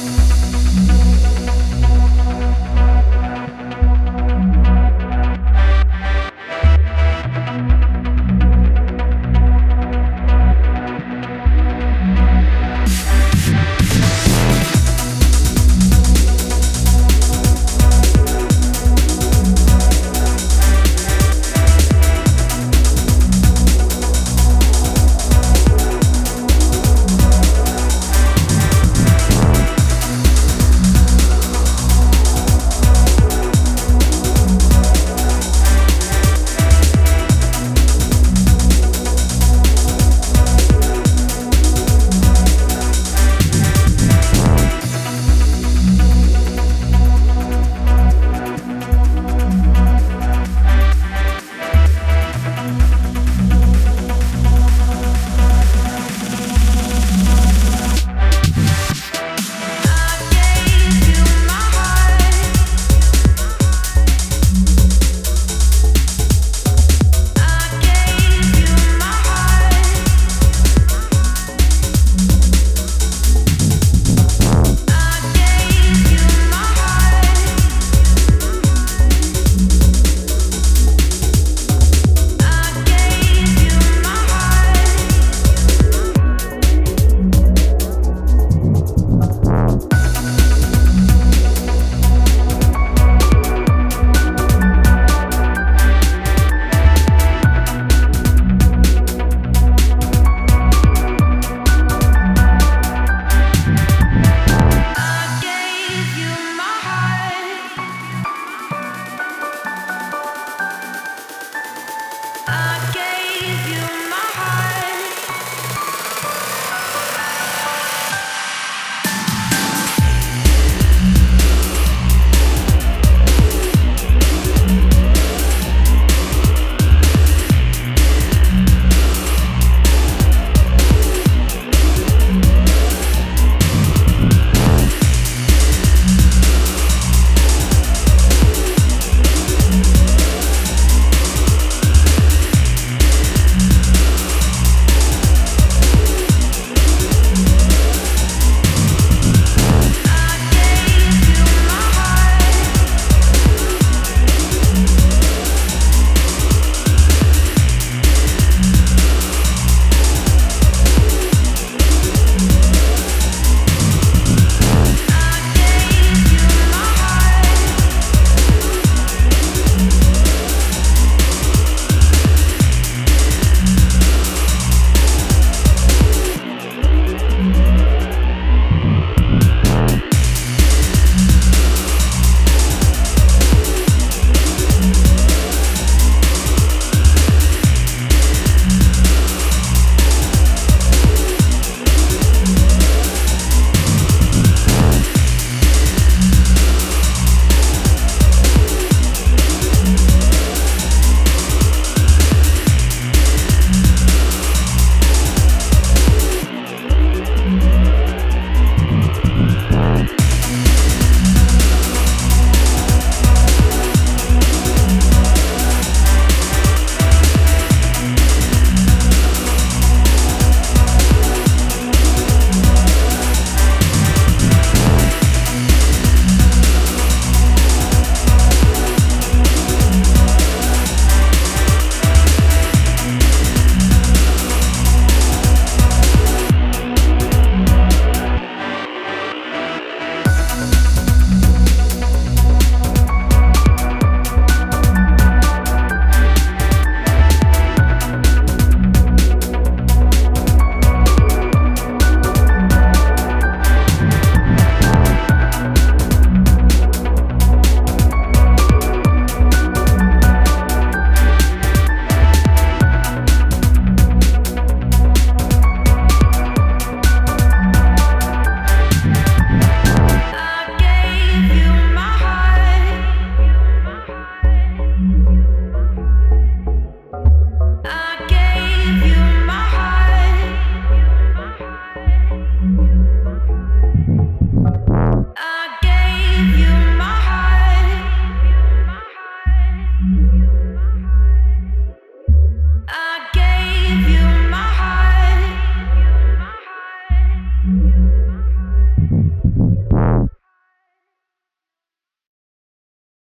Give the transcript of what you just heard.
Música I